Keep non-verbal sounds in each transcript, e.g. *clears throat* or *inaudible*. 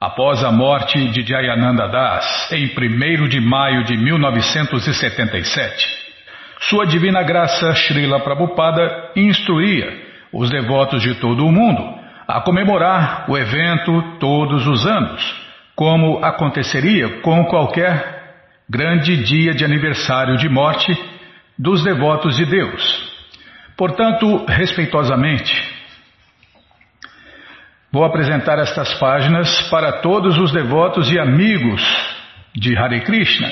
Após a morte de Jayananda Das, em 1 de maio de 1977, Sua Divina Graça Srila Prabhupada instruía os devotos de todo o mundo a comemorar o evento todos os anos, como aconteceria com qualquer grande dia de aniversário de morte dos devotos de Deus. Portanto, respeitosamente, Vou apresentar estas páginas para todos os devotos e amigos de Hare Krishna,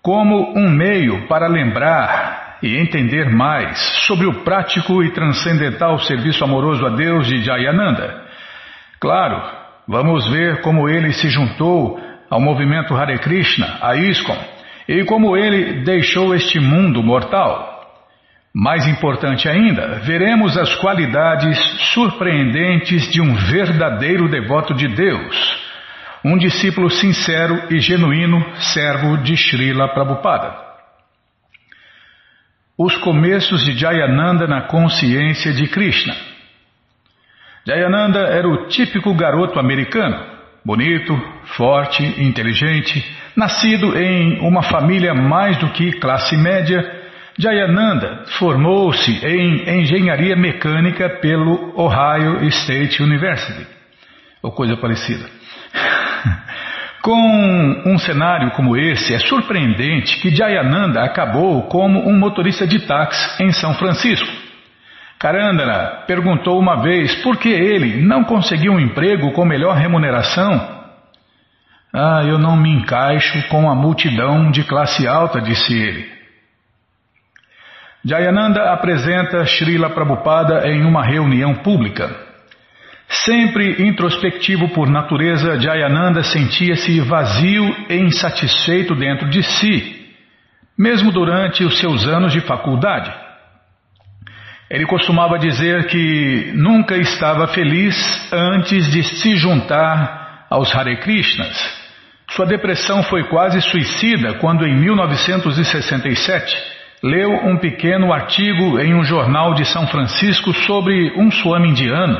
como um meio para lembrar e entender mais sobre o prático e transcendental serviço amoroso a Deus de Jayananda. Claro, vamos ver como ele se juntou ao movimento Hare Krishna, a ISKCON, e como ele deixou este mundo mortal. Mais importante ainda, veremos as qualidades surpreendentes de um verdadeiro devoto de Deus, um discípulo sincero e genuíno servo de Srila Prabhupada. Os começos de Jayananda na consciência de Krishna. Jayananda era o típico garoto americano, bonito, forte, inteligente, nascido em uma família mais do que classe média Jayananda formou-se em engenharia mecânica pelo Ohio State University, ou coisa parecida. *laughs* Com um cenário como esse, é surpreendente que Jayananda acabou como um motorista de táxi em São Francisco. Karandana perguntou uma vez por que ele não conseguiu um emprego com melhor remuneração. Ah, eu não me encaixo com a multidão de classe alta, disse ele. Jayananda apresenta Srila Prabhupada em uma reunião pública. Sempre introspectivo por natureza, Jayananda sentia-se vazio e insatisfeito dentro de si, mesmo durante os seus anos de faculdade. Ele costumava dizer que nunca estava feliz antes de se juntar aos Hare Krishnas. Sua depressão foi quase suicida quando, em 1967, leu um pequeno artigo em um jornal de São Francisco sobre um swami indiano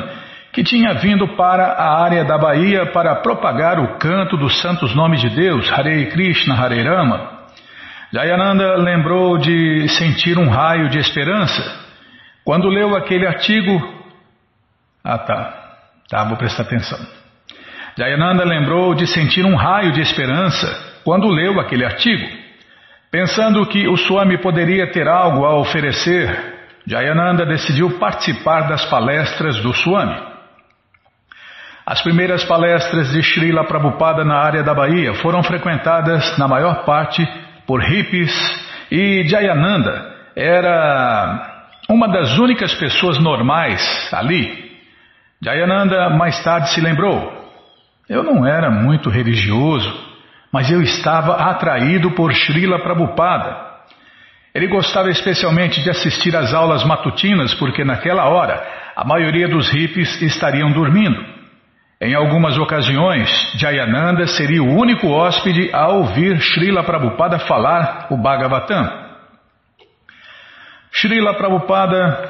que tinha vindo para a área da Bahia para propagar o canto dos santos nomes de Deus, Hare Krishna, Hare Rama. Jayananda lembrou de sentir um raio de esperança. Quando leu aquele artigo. Ah, tá. Tá, vou prestar atenção. Jayananda lembrou de sentir um raio de esperança quando leu aquele artigo. Pensando que o Swami poderia ter algo a oferecer, Jayananda decidiu participar das palestras do Swami. As primeiras palestras de Srila Prabhupada na área da Bahia foram frequentadas, na maior parte, por hippies e Jayananda era uma das únicas pessoas normais ali. Jayananda mais tarde se lembrou: eu não era muito religioso, mas eu estava atraído por Srila Prabhupada. Ele gostava especialmente de assistir às aulas matutinas porque naquela hora a maioria dos hippies estariam dormindo. Em algumas ocasiões, Jayananda seria o único hóspede a ouvir Srila Prabhupada falar o Bhagavatam. Srila Prabhupada.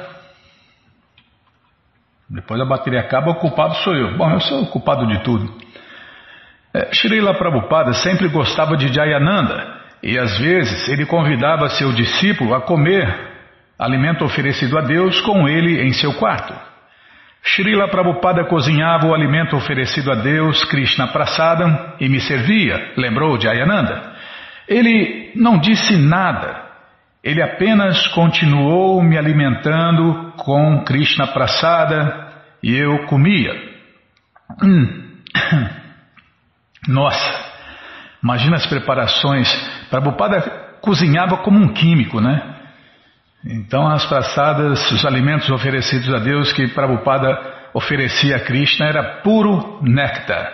Depois a bateria acaba, o culpado sou eu. Bom, eu sou o culpado de tudo. É, Srila Prabhupada sempre gostava de Jayananda e às vezes ele convidava seu discípulo a comer alimento oferecido a Deus com ele em seu quarto. Srila Prabhupada cozinhava o alimento oferecido a Deus, Krishna Prasadam, e me servia, lembrou Jayananda. Ele não disse nada, ele apenas continuou me alimentando com Krishna Prasada e eu comia. Hum. *clears throat* Nossa, imagina as preparações. Prabhupada cozinhava como um químico, né? Então as passadas, os alimentos oferecidos a Deus que Prabhupada oferecia a Krishna era puro néctar.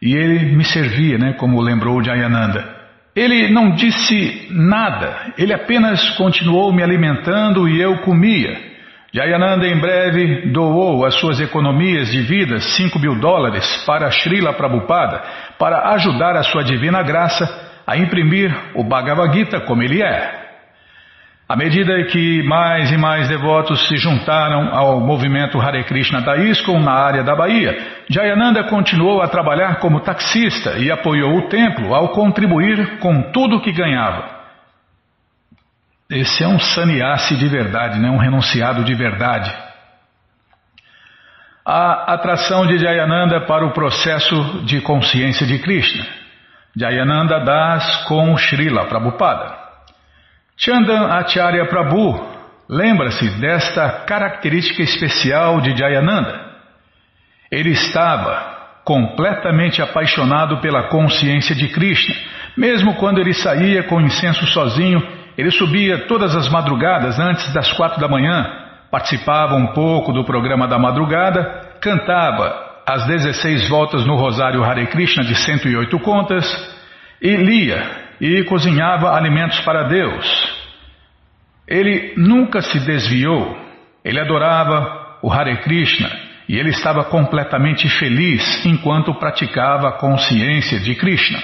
E ele me servia, né, como lembrou Jayananda. Ele não disse nada, ele apenas continuou me alimentando e eu comia. Jayananda em breve doou as suas economias de vida, 5 mil dólares, para Srila Prabhupada, para ajudar a sua divina graça a imprimir o Bhagavad Gita como ele é. À medida que mais e mais devotos se juntaram ao movimento Hare Krishna da ISKCON na área da Bahia, Jayananda continuou a trabalhar como taxista e apoiou o templo ao contribuir com tudo que ganhava. Esse é um sannyasi de verdade, né? um renunciado de verdade. A atração de Jayananda para o processo de consciência de Krishna. Jayananda Das com Srila Prabhupada. Chandan Acharya Prabhu lembra-se desta característica especial de Jayananda. Ele estava completamente apaixonado pela consciência de Krishna. Mesmo quando ele saía com incenso sozinho, ele subia todas as madrugadas antes das quatro da manhã, participava um pouco do programa da madrugada, cantava as 16 voltas no Rosário Hare Krishna de 108 contas e lia e cozinhava alimentos para Deus. Ele nunca se desviou, ele adorava o Hare Krishna e ele estava completamente feliz enquanto praticava a consciência de Krishna.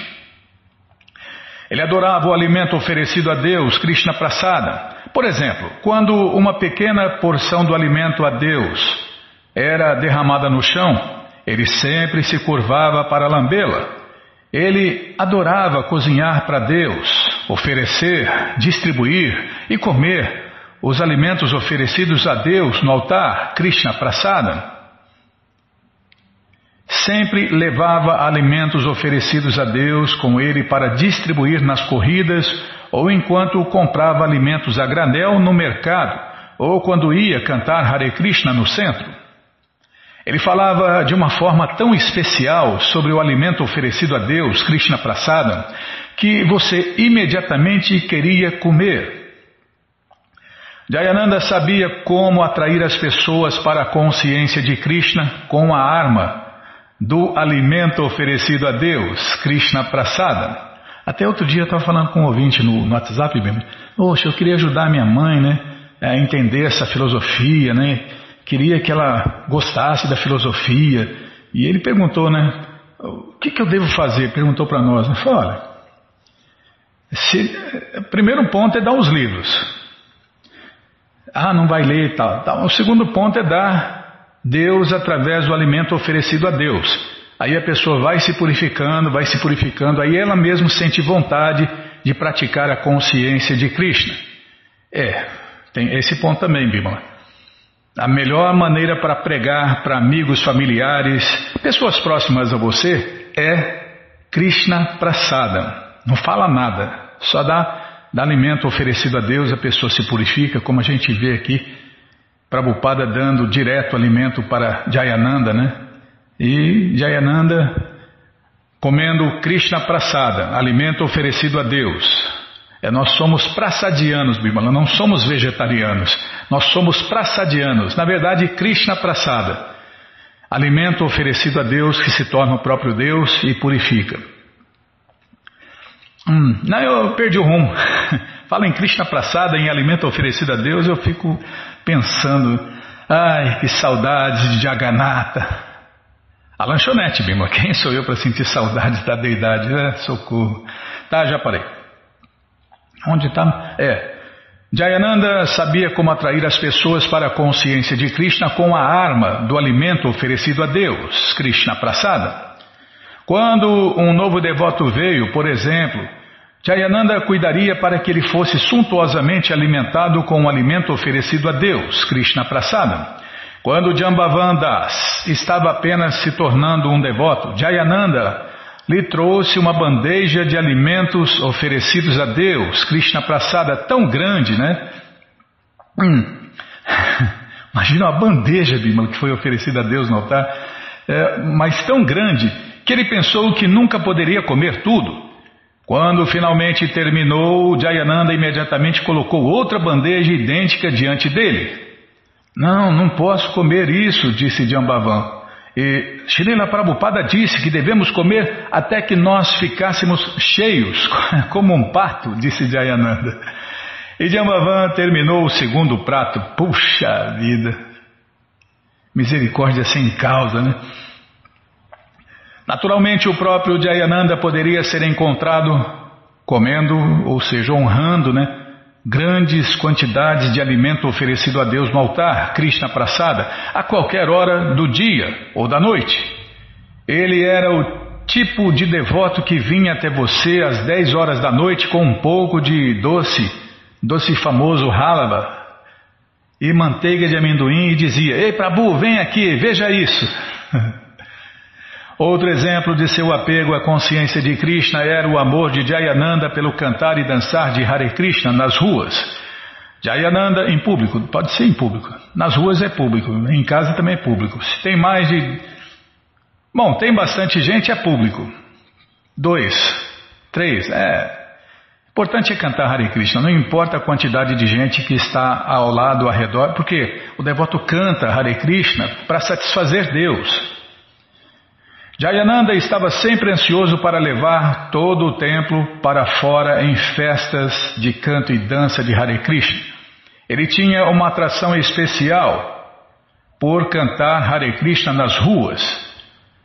Ele adorava o alimento oferecido a Deus, Krishna Prasada. Por exemplo, quando uma pequena porção do alimento a Deus era derramada no chão, ele sempre se curvava para lambê-la. Ele adorava cozinhar para Deus, oferecer, distribuir e comer os alimentos oferecidos a Deus no altar, Krishna Prasada. Sempre levava alimentos oferecidos a Deus com ele para distribuir nas corridas ou enquanto comprava alimentos a granel no mercado ou quando ia cantar Hare Krishna no centro. Ele falava de uma forma tão especial sobre o alimento oferecido a Deus, Krishna Prasada, que você imediatamente queria comer. Jayananda sabia como atrair as pessoas para a consciência de Krishna com a arma do alimento oferecido a Deus, Krishna Prasada. Até outro dia eu estava falando com um ouvinte no, no WhatsApp mesmo. Poxa, eu queria ajudar minha mãe né, a entender essa filosofia, né? queria que ela gostasse da filosofia. E ele perguntou, né? O que, que eu devo fazer? Perguntou para nós. Né? Falou, olha, se, primeiro ponto é dar os livros. Ah, não vai ler e tal, tal. O segundo ponto é dar Deus através do alimento oferecido a Deus. Aí a pessoa vai se purificando, vai se purificando, aí ela mesma sente vontade de praticar a consciência de Krishna. É, tem esse ponto também, Bimala. A melhor maneira para pregar para amigos, familiares, pessoas próximas a você é Krishna Prasada. Não fala nada, só dá, dá alimento oferecido a Deus, a pessoa se purifica, como a gente vê aqui, Prabhupada dando direto alimento para Jayananda, né? E Jayananda comendo Krishna Prasada, alimento oferecido a Deus. É, nós somos praçadianos, Bimala, não somos vegetarianos. Nós somos praçadianos. Na verdade, Krishna Prasada. Alimento oferecido a Deus que se torna o próprio Deus e purifica. Hum, não, eu perdi o rumo. *laughs* Fala em Krishna Prasada, em alimento oferecido a Deus, eu fico pensando, ai, que saudades de Jagannatha. A lanchonete, Bima, quem sou eu para sentir saudades da deidade? É, socorro. Tá, já parei. Onde está? É. Jayananda sabia como atrair as pessoas para a consciência de Krishna com a arma do alimento oferecido a Deus, Krishna Prasada. Quando um novo devoto veio, por exemplo, Jayananda cuidaria para que ele fosse suntuosamente alimentado com o alimento oferecido a Deus, Krishna Prasada. Quando Jambavan Das estava apenas se tornando um devoto, Jayananda lhe trouxe uma bandeja de alimentos oferecidos a Deus, Krishna Prasada, tão grande, né? Hum. *laughs* Imagina uma bandeja, Bimala, que foi oferecida a Deus no altar, é, mas tão grande que ele pensou que nunca poderia comer tudo. Quando finalmente terminou, Jayananda imediatamente colocou outra bandeja idêntica diante dele. Não, não posso comer isso, disse Jambavan. E Srila Prabhupada disse que devemos comer até que nós ficássemos cheios, *laughs* como um pato, disse Jayananda. E Jambavan terminou o segundo prato. Puxa vida! Misericórdia sem causa, né? Naturalmente, o próprio Jayananda poderia ser encontrado comendo, ou seja, honrando, né? grandes quantidades de alimento oferecido a Deus no altar, Krishna Prasada, a qualquer hora do dia ou da noite. Ele era o tipo de devoto que vinha até você às 10 horas da noite com um pouco de doce, doce famoso halava e manteiga de amendoim e dizia: Ei, Prabhu, vem aqui, veja isso. *laughs* Outro exemplo de seu apego à consciência de Krishna era o amor de Jayananda pelo cantar e dançar de Hare Krishna nas ruas. Jayananda em público, pode ser em público. Nas ruas é público, em casa também é público. Se tem mais de. Bom, tem bastante gente, é público. Dois, três, é. Importante é cantar Hare Krishna, não importa a quantidade de gente que está ao lado, ao redor, porque o devoto canta Hare Krishna para satisfazer Deus. Jayananda estava sempre ansioso para levar todo o templo para fora em festas de canto e dança de Hare Krishna. Ele tinha uma atração especial por cantar Hare Krishna nas ruas.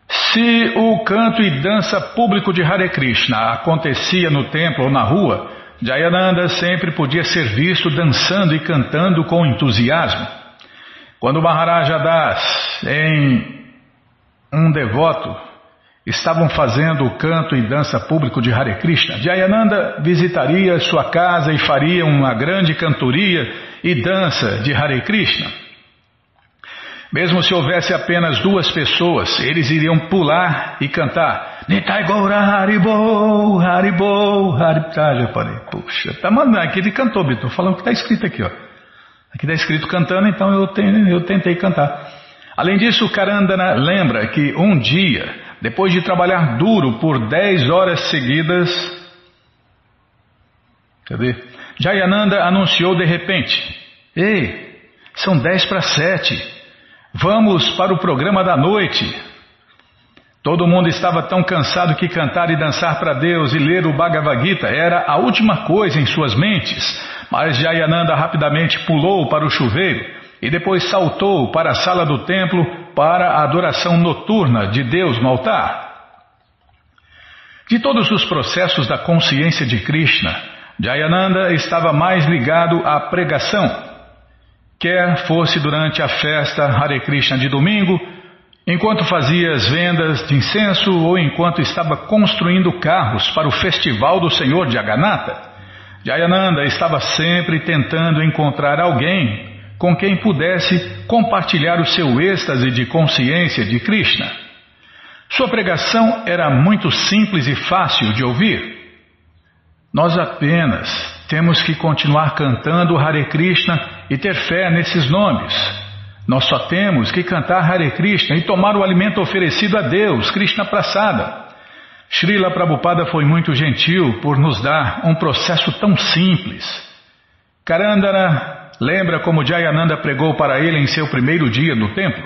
Se o canto e dança público de Hare Krishna acontecia no templo ou na rua, Jayananda sempre podia ser visto dançando e cantando com entusiasmo. Quando Maharaja Das, em um devoto, estavam fazendo o canto e dança público de Hare Krishna, Jayananda visitaria sua casa e faria uma grande cantoria e dança de Hare Krishna. Mesmo se houvesse apenas duas pessoas, eles iriam pular e cantar Nitai Gaura Haribo, Haribo, Haribo. Ah, já parei. Puxa, tá mandando aqui, ele cantou, Estou falando que está escrito aqui, ó. Aqui está escrito cantando, então eu, eu tentei cantar. Além disso, Karandana lembra que um dia, depois de trabalhar duro por dez horas seguidas, cadê? Jayananda anunciou de repente: Ei, são dez para sete, vamos para o programa da noite. Todo mundo estava tão cansado que cantar e dançar para Deus e ler o Bhagavad Gita era a última coisa em suas mentes, mas Jayananda rapidamente pulou para o chuveiro e depois saltou para a sala do templo para a adoração noturna de Deus no altar. De todos os processos da consciência de Krishna, Jayananda estava mais ligado à pregação, quer fosse durante a festa Hare Krishna de domingo, enquanto fazia as vendas de incenso ou enquanto estava construindo carros para o festival do Senhor Jagannatha. Jayananda estava sempre tentando encontrar alguém com quem pudesse compartilhar o seu êxtase de consciência de Krishna. Sua pregação era muito simples e fácil de ouvir. Nós apenas temos que continuar cantando Hare Krishna e ter fé nesses nomes. Nós só temos que cantar Hare Krishna e tomar o alimento oferecido a Deus, Krishna Prasada. Srila Prabhupada foi muito gentil por nos dar um processo tão simples. Karandana Lembra como Jayananda pregou para ele em seu primeiro dia no templo?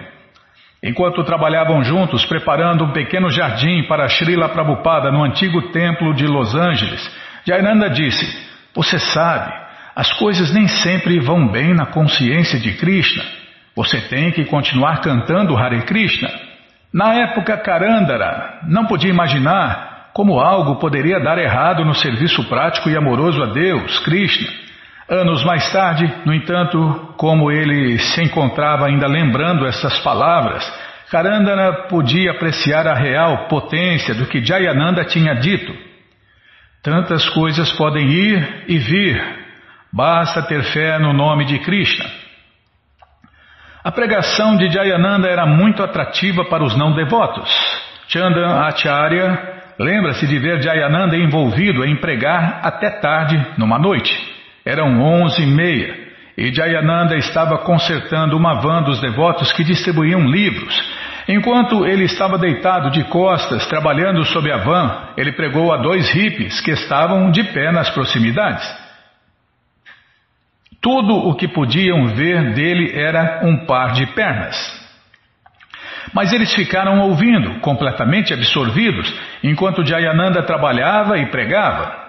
Enquanto trabalhavam juntos preparando um pequeno jardim para Srila Prabhupada no antigo templo de Los Angeles, Jayananda disse: Você sabe, as coisas nem sempre vão bem na consciência de Krishna. Você tem que continuar cantando Hare Krishna. Na época Karandara, não podia imaginar como algo poderia dar errado no serviço prático e amoroso a Deus, Krishna. Anos mais tarde, no entanto, como ele se encontrava ainda lembrando essas palavras, Karandana podia apreciar a real potência do que Jayananda tinha dito. Tantas coisas podem ir e vir, basta ter fé no nome de Krishna. A pregação de Jayananda era muito atrativa para os não devotos. Chandan Acharya lembra-se de ver Jayananda envolvido em pregar até tarde numa noite. Eram onze e meia e Jayananda estava consertando uma van dos devotos que distribuíam livros. Enquanto ele estava deitado de costas, trabalhando sob a van, ele pregou a dois hippies que estavam de pé nas proximidades. Tudo o que podiam ver dele era um par de pernas. Mas eles ficaram ouvindo, completamente absorvidos, enquanto Jayananda trabalhava e pregava.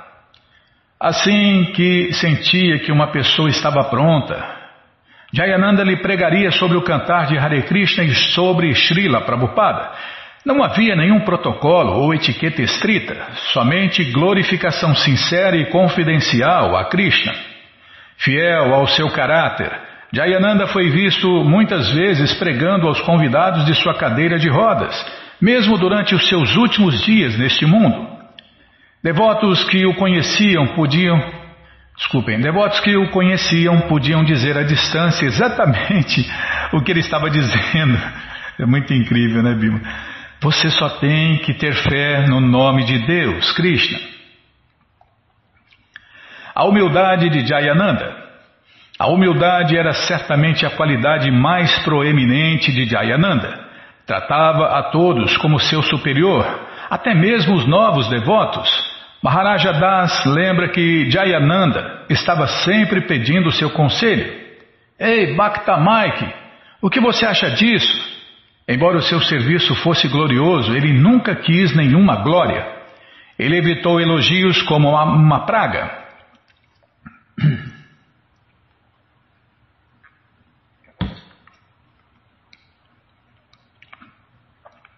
Assim que sentia que uma pessoa estava pronta, Jayananda lhe pregaria sobre o cantar de Hare Krishna e sobre Srila Prabhupada. Não havia nenhum protocolo ou etiqueta estrita, somente glorificação sincera e confidencial a Krishna. Fiel ao seu caráter, Jayananda foi visto muitas vezes pregando aos convidados de sua cadeira de rodas, mesmo durante os seus últimos dias neste mundo. Devotos que o conheciam podiam. Desculpem, devotos que o conheciam podiam dizer à distância exatamente *laughs* o que ele estava dizendo. É muito incrível, né, Bima? Você só tem que ter fé no nome de Deus, Krishna. A humildade de Jayananda. A humildade era certamente a qualidade mais proeminente de Jayananda. Tratava a todos como seu superior, até mesmo os novos devotos. Maharaja Das lembra que Jayananda estava sempre pedindo seu conselho. Ei, Bhakta Mike, o que você acha disso? Embora o seu serviço fosse glorioso, ele nunca quis nenhuma glória. Ele evitou elogios como uma, praga.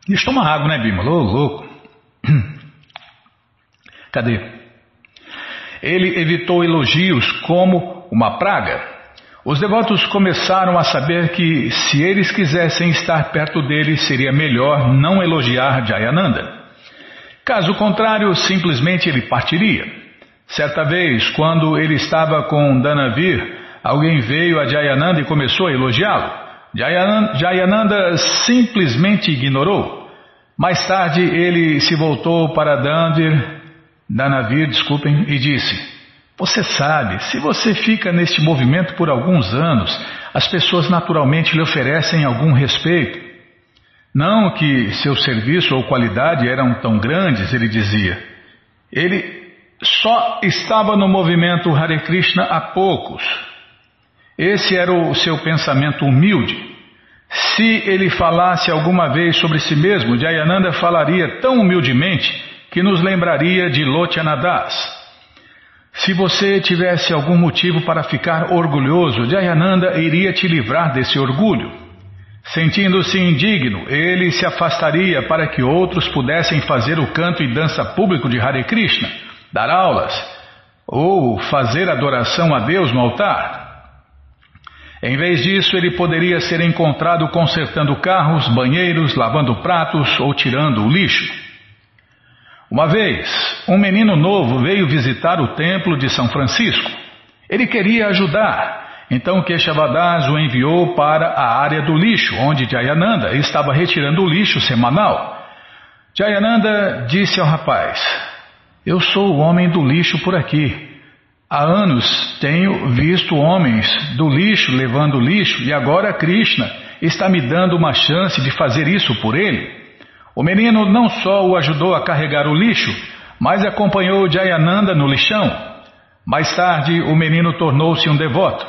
Eu tomar água, né, Bima? Ô, louco. Cadê? Ele evitou elogios como uma praga. Os devotos começaram a saber que, se eles quisessem estar perto dele, seria melhor não elogiar Jayananda. Caso contrário, simplesmente ele partiria. Certa vez, quando ele estava com Danavir, alguém veio a Jayananda e começou a elogiá-lo. Jayananda, Jayananda simplesmente ignorou. Mais tarde, ele se voltou para Danavir, Danavir, desculpem, e disse: você sabe, se você fica neste movimento por alguns anos, as pessoas naturalmente lhe oferecem algum respeito. Não que seu serviço ou qualidade eram tão grandes, ele dizia. Ele só estava no movimento Hare Krishna há poucos. Esse era o seu pensamento humilde. Se ele falasse alguma vez sobre si mesmo, Jayananda falaria tão humildemente que nos lembraria de Lotyanadas. Se você tivesse algum motivo para ficar orgulhoso, Jayananda iria te livrar desse orgulho. Sentindo-se indigno, ele se afastaria para que outros pudessem fazer o canto e dança público de Hare Krishna, dar aulas ou fazer adoração a Deus no altar. Em vez disso, ele poderia ser encontrado consertando carros, banheiros, lavando pratos ou tirando o lixo. Uma vez, um menino novo veio visitar o templo de São Francisco. Ele queria ajudar, então Keshavadass o enviou para a área do lixo, onde Jayananda estava retirando o lixo semanal. Jayananda disse ao rapaz: Eu sou o homem do lixo por aqui. Há anos tenho visto homens do lixo levando lixo e agora Krishna está me dando uma chance de fazer isso por ele. O menino não só o ajudou a carregar o lixo, mas acompanhou Jayananda no lixão. Mais tarde, o menino tornou-se um devoto.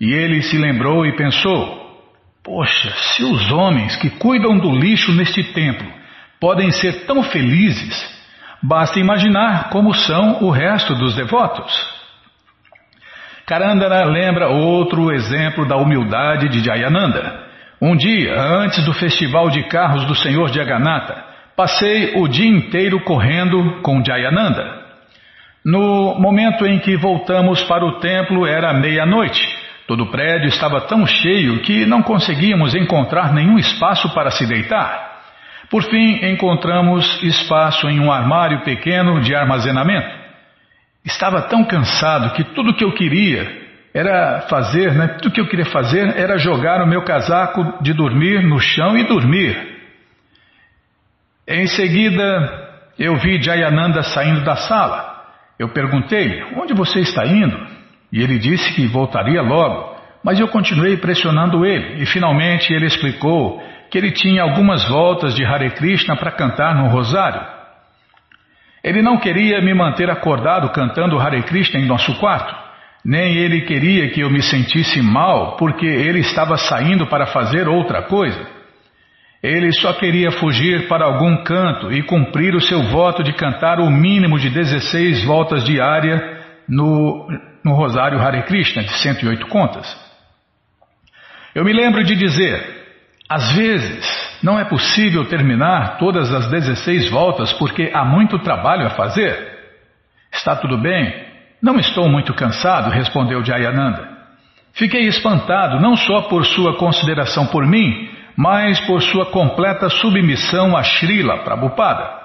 E ele se lembrou e pensou: Poxa, se os homens que cuidam do lixo neste templo podem ser tão felizes, basta imaginar como são o resto dos devotos. Karandana lembra outro exemplo da humildade de Jayananda. Um dia, antes do festival de carros do Senhor Jagannatha, passei o dia inteiro correndo com Jayananda. No momento em que voltamos para o templo era meia-noite. Todo o prédio estava tão cheio que não conseguíamos encontrar nenhum espaço para se deitar. Por fim, encontramos espaço em um armário pequeno de armazenamento. Estava tão cansado que tudo o que eu queria era fazer, né? Tudo que eu queria fazer era jogar o meu casaco de dormir no chão e dormir. Em seguida, eu vi Jayananda saindo da sala. Eu perguntei: Onde você está indo? E ele disse que voltaria logo, mas eu continuei pressionando ele e finalmente ele explicou que ele tinha algumas voltas de Hare Krishna para cantar no rosário. Ele não queria me manter acordado cantando Hare Krishna em nosso quarto. Nem ele queria que eu me sentisse mal porque ele estava saindo para fazer outra coisa. Ele só queria fugir para algum canto e cumprir o seu voto de cantar o mínimo de 16 voltas diárias no, no Rosário Hare Krishna, de 108 contas. Eu me lembro de dizer: às vezes não é possível terminar todas as 16 voltas porque há muito trabalho a fazer. Está tudo bem, Não estou muito cansado, respondeu Jayananda. Fiquei espantado não só por sua consideração por mim, mas por sua completa submissão a Srila Prabhupada.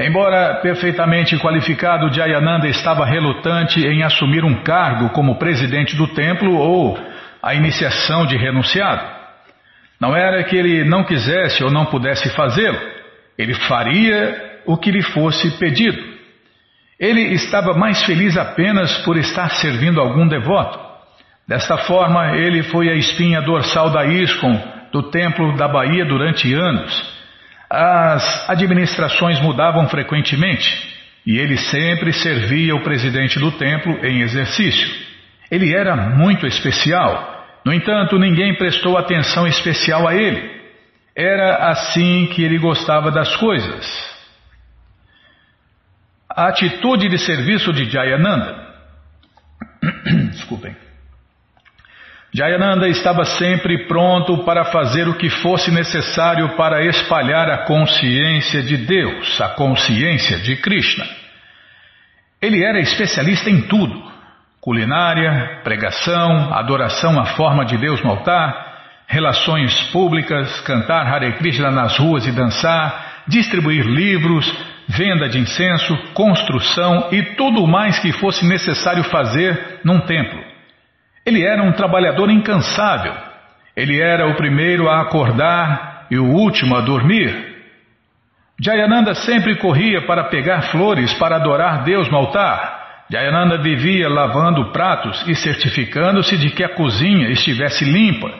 Embora perfeitamente qualificado, Jayananda estava relutante em assumir um cargo como presidente do templo ou a iniciação de renunciado. Não era que ele não quisesse ou não pudesse fazê-lo, ele faria o que lhe fosse pedido. Ele estava mais feliz apenas por estar servindo algum devoto. Desta forma, ele foi a espinha dorsal da ISKCON, do templo da Bahia, durante anos. As administrações mudavam frequentemente e ele sempre servia o presidente do templo em exercício. Ele era muito especial. No entanto, ninguém prestou atenção especial a ele. Era assim que ele gostava das coisas. A atitude de serviço de Jayananda. *clears throat* Desculpem. Jayananda estava sempre pronto para fazer o que fosse necessário para espalhar a consciência de Deus, a consciência de Krishna. Ele era especialista em tudo: culinária, pregação, adoração à forma de Deus no altar, relações públicas, cantar Hare Krishna nas ruas e dançar, distribuir livros, venda de incenso, construção e tudo mais que fosse necessário fazer num templo. Ele era um trabalhador incansável. Ele era o primeiro a acordar e o último a dormir. Jayananda sempre corria para pegar flores para adorar Deus no altar. Jayananda vivia lavando pratos e certificando-se de que a cozinha estivesse limpa.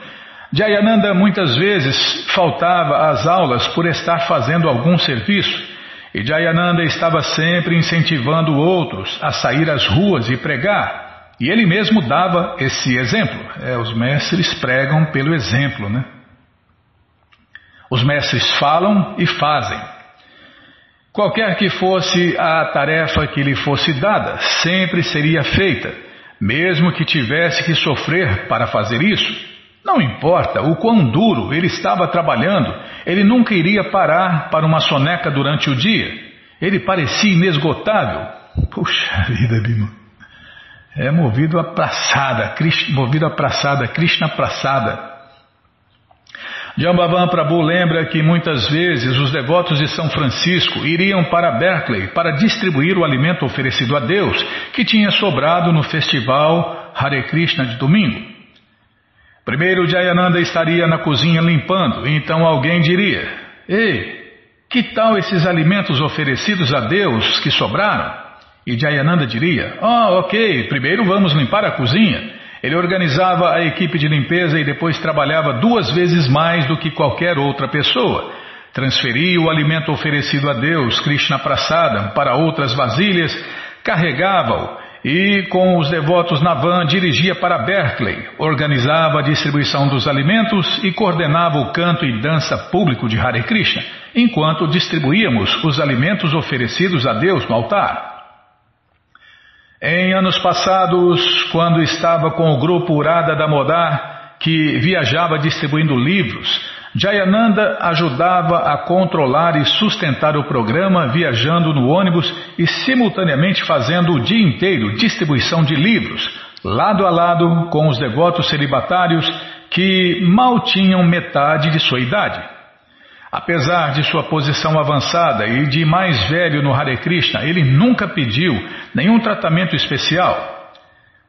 Jayananda muitas vezes faltava às aulas por estar fazendo algum serviço. E Jayananda estava sempre incentivando outros a sair às ruas e pregar. E ele mesmo dava esse exemplo. É, os mestres pregam pelo exemplo, né? Os mestres falam e fazem. Qualquer que fosse a tarefa que lhe fosse dada, sempre seria feita, mesmo que tivesse que sofrer para fazer isso. Não importa o quão duro ele estava trabalhando, ele nunca iria parar para uma soneca durante o dia. Ele parecia inesgotável. Puxa vida, Bima é movido a praçada, movido a praçada, Krishna praçada. Jambavan Prabhu lembra que muitas vezes os devotos de São Francisco iriam para Berkeley para distribuir o alimento oferecido a Deus que tinha sobrado no festival Hare Krishna de domingo. Primeiro Jayananda estaria na cozinha limpando, então alguém diria: Ei, que tal esses alimentos oferecidos a Deus que sobraram? E Jayananda diria: Ah, oh, ok, primeiro vamos limpar a cozinha. Ele organizava a equipe de limpeza e depois trabalhava duas vezes mais do que qualquer outra pessoa. Transferia o alimento oferecido a Deus, Krishna Prasada, para outras vasilhas, carregava-o e, com os devotos na van, dirigia para Berkeley, organizava a distribuição dos alimentos e coordenava o canto e dança público de Hare Krishna, enquanto distribuíamos os alimentos oferecidos a Deus no altar. Em anos passados, quando estava com o grupo Urada Damodar, que viajava distribuindo livros, Jayananda ajudava a controlar e sustentar o programa viajando no ônibus e simultaneamente fazendo o dia inteiro distribuição de livros, lado a lado com os devotos celibatários que mal tinham metade de sua idade. Apesar de sua posição avançada e de mais velho no Hare Krishna, ele nunca pediu nenhum tratamento especial.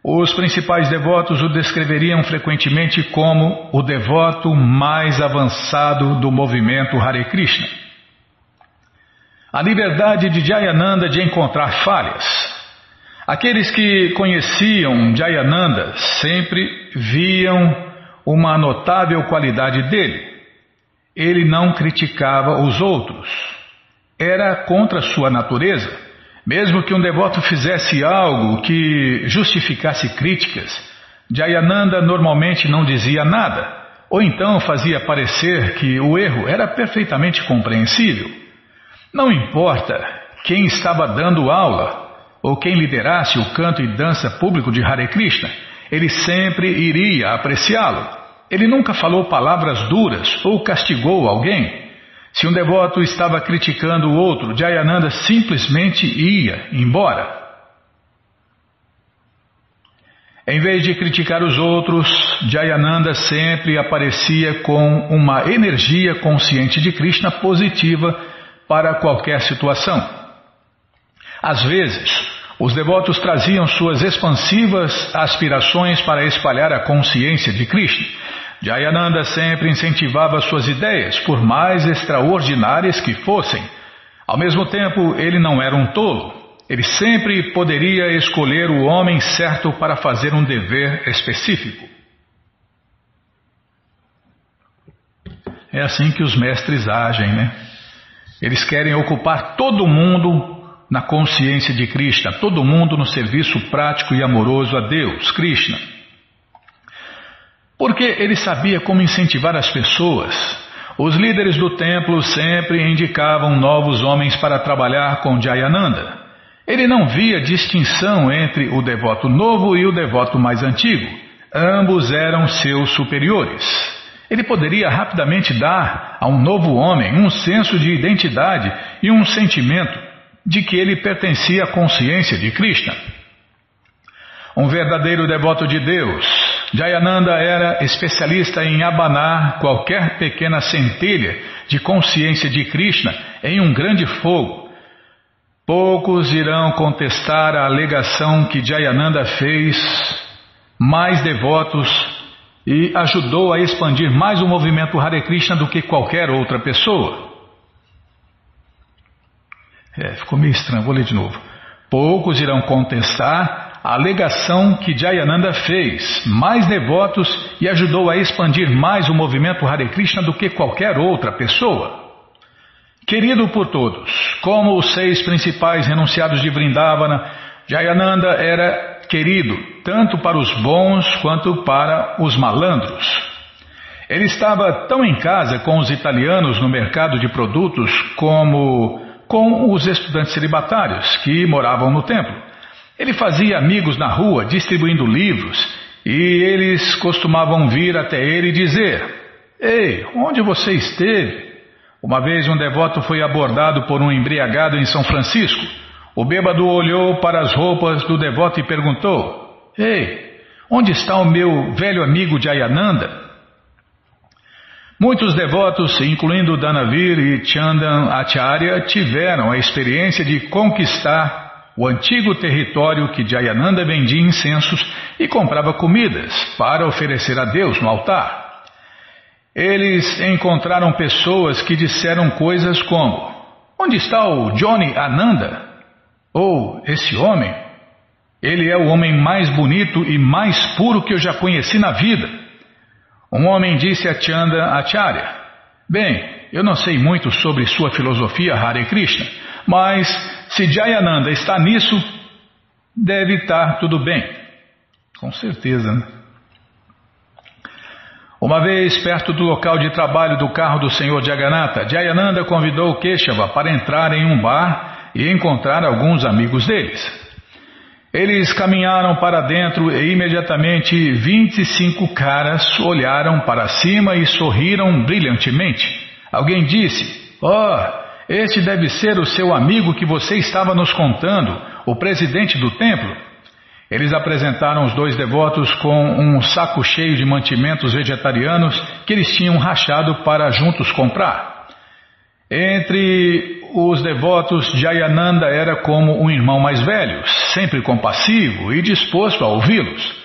Os principais devotos o descreveriam frequentemente como o devoto mais avançado do movimento Hare Krishna. A liberdade de Jayananda de encontrar falhas. Aqueles que conheciam Jayananda sempre viam uma notável qualidade dele ele não criticava os outros. Era contra sua natureza. Mesmo que um devoto fizesse algo que justificasse críticas, Jayananda normalmente não dizia nada, ou então fazia parecer que o erro era perfeitamente compreensível. Não importa quem estava dando aula ou quem liderasse o canto e dança público de Hare Krishna, ele sempre iria apreciá-lo. Ele nunca falou palavras duras ou castigou alguém. Se um devoto estava criticando o outro, Jayananda simplesmente ia embora. Em vez de criticar os outros, Jayananda sempre aparecia com uma energia consciente de Krishna positiva para qualquer situação. Às vezes, os devotos traziam suas expansivas aspirações para espalhar a consciência de Krishna. Jayananda sempre incentivava suas ideias, por mais extraordinárias que fossem. Ao mesmo tempo, ele não era um tolo. Ele sempre poderia escolher o homem certo para fazer um dever específico. É assim que os mestres agem, né? Eles querem ocupar todo mundo na consciência de Krishna, todo mundo no serviço prático e amoroso a Deus, Krishna. Porque ele sabia como incentivar as pessoas. Os líderes do templo sempre indicavam novos homens para trabalhar com Jayananda. Ele não via distinção entre o devoto novo e o devoto mais antigo. Ambos eram seus superiores. Ele poderia rapidamente dar a um novo homem um senso de identidade e um sentimento de que ele pertencia à consciência de Krishna. Um verdadeiro devoto de Deus, Jayananda era especialista em abanar qualquer pequena centelha de consciência de Krishna em um grande fogo Poucos irão contestar a alegação que Jayananda fez mais devotos e ajudou a expandir mais o movimento Hare Krishna do que qualquer outra pessoa. É, ficou meio estranho, vou ler de novo. Poucos irão contestar alegação que Jayananda fez mais devotos e ajudou a expandir mais o movimento Hare Krishna do que qualquer outra pessoa. Querido por todos, como os seis principais renunciados de Vrindavana, Jayananda era querido tanto para os bons quanto para os malandros. Ele estava tão em casa com os italianos no mercado de produtos como com os estudantes celibatários que moravam no templo. Ele fazia amigos na rua distribuindo livros e eles costumavam vir até ele e dizer: Ei, onde você esteve? Uma vez um devoto foi abordado por um embriagado em São Francisco. O bêbado olhou para as roupas do devoto e perguntou: Ei, onde está o meu velho amigo Jayananda? Muitos devotos, incluindo Danavir e Chandan Acharya, tiveram a experiência de conquistar o antigo território que Jayananda vendia incensos e comprava comidas para oferecer a Deus no altar. Eles encontraram pessoas que disseram coisas como: Onde está o Johnny Ananda? Ou esse homem? Ele é o homem mais bonito e mais puro que eu já conheci na vida. Um homem disse a Chanda Acharya: Bem, eu não sei muito sobre sua filosofia Hare Krishna, mas se Jayananda está nisso, deve estar tudo bem. Com certeza, né? Uma vez, perto do local de trabalho do carro do senhor Jagannatha, Jayananda convidou Keshava para entrar em um bar e encontrar alguns amigos deles. Eles caminharam para dentro e imediatamente 25 caras olharam para cima e sorriram brilhantemente. Alguém disse: Oh, este deve ser o seu amigo que você estava nos contando, o presidente do templo. Eles apresentaram os dois devotos com um saco cheio de mantimentos vegetarianos que eles tinham rachado para juntos comprar. Entre os devotos, Jayananda era como um irmão mais velho, sempre compassivo e disposto a ouvi-los.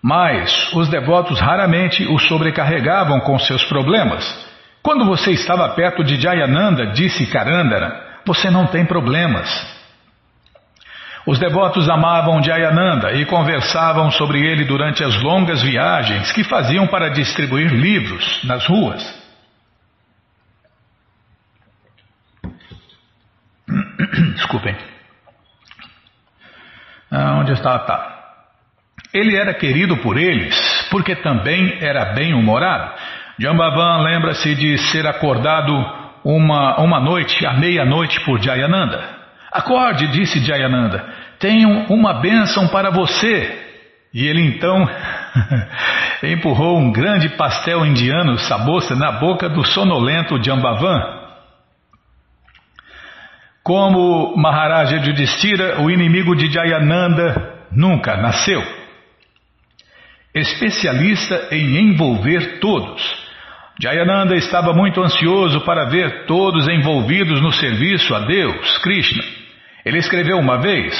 Mas os devotos raramente o sobrecarregavam com seus problemas. Quando você estava perto de Jayananda, disse Karandara, você não tem problemas. Os devotos amavam Jayananda e conversavam sobre ele durante as longas viagens que faziam para distribuir livros nas ruas. *coughs* Desculpem. Ah, onde está? Tá. Ele era querido por eles porque também era bem-humorado. Jambavan lembra-se de ser acordado uma, uma noite, à meia-noite, por Jayananda. Acorde, disse Jayananda, tenho uma bênção para você. E ele então *laughs* empurrou um grande pastel indiano sabosa na boca do sonolento Jambavan. Como Maharaja Yudhishthira, o inimigo de Jayananda nunca nasceu. especialista em envolver todos. Jayananda estava muito ansioso para ver todos envolvidos no serviço a Deus, Krishna. Ele escreveu uma vez: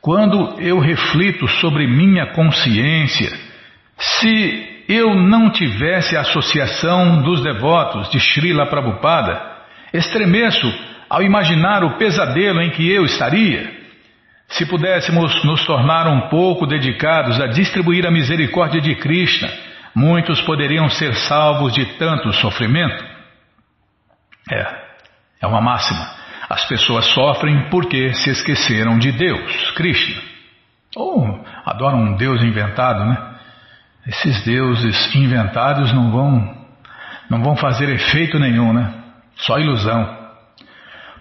Quando eu reflito sobre minha consciência, se eu não tivesse a associação dos devotos de Srila Prabhupada, estremeço ao imaginar o pesadelo em que eu estaria. Se pudéssemos nos tornar um pouco dedicados a distribuir a misericórdia de Krishna, muitos poderiam ser salvos de tanto sofrimento. É, é uma máxima. As pessoas sofrem porque se esqueceram de Deus, Krishna. Ou adoram um Deus inventado, né? Esses deuses inventados não vão não vão fazer efeito nenhum, né? Só ilusão.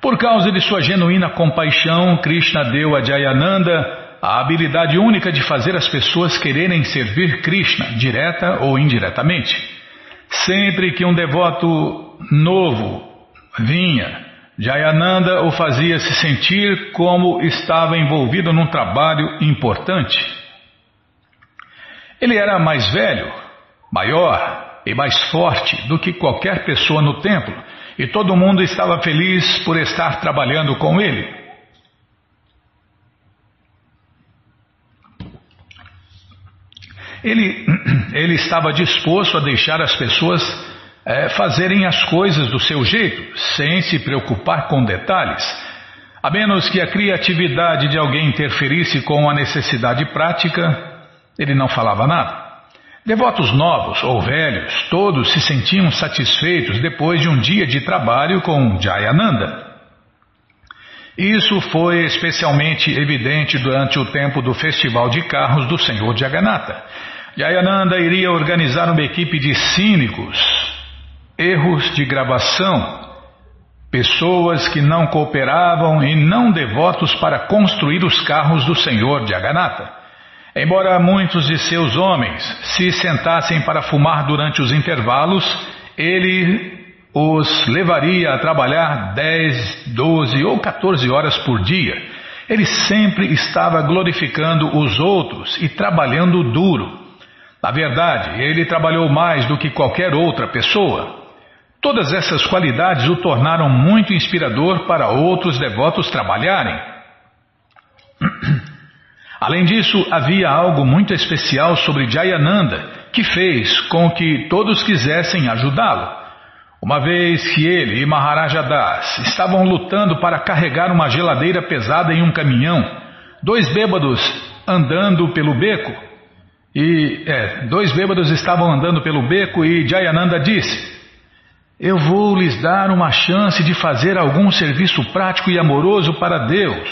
Por causa de sua genuína compaixão, Krishna deu a Jayananda a habilidade única de fazer as pessoas quererem servir Krishna, direta ou indiretamente. Sempre que um devoto novo vinha, Jayananda o fazia se sentir como estava envolvido num trabalho importante. Ele era mais velho, maior e mais forte do que qualquer pessoa no templo e todo mundo estava feliz por estar trabalhando com ele. Ele, *clears throat* ele estava disposto a deixar as pessoas é, fazerem as coisas do seu jeito, sem se preocupar com detalhes, a menos que a criatividade de alguém interferisse com a necessidade prática, ele não falava nada. Devotos novos ou velhos, todos se sentiam satisfeitos depois de um dia de trabalho com Jayananda. Isso foi especialmente evidente durante o tempo do Festival de Carros do Senhor Jagannatha. Jayananda iria organizar uma equipe de cínicos, erros de gravação, pessoas que não cooperavam e não devotos para construir os carros do Senhor Jagannatha. Embora muitos de seus homens se sentassem para fumar durante os intervalos, ele os levaria a trabalhar 10, 12 ou 14 horas por dia. Ele sempre estava glorificando os outros e trabalhando duro. Na verdade, ele trabalhou mais do que qualquer outra pessoa. Todas essas qualidades o tornaram muito inspirador para outros devotos trabalharem. *clears throat* Além disso, havia algo muito especial sobre Jayananda que fez com que todos quisessem ajudá-lo. Uma vez que ele e Maharaja Das estavam lutando para carregar uma geladeira pesada em um caminhão, dois bêbados andando pelo beco, e é, dois bêbados estavam andando pelo beco e Jayananda disse: Eu vou lhes dar uma chance de fazer algum serviço prático e amoroso para Deus.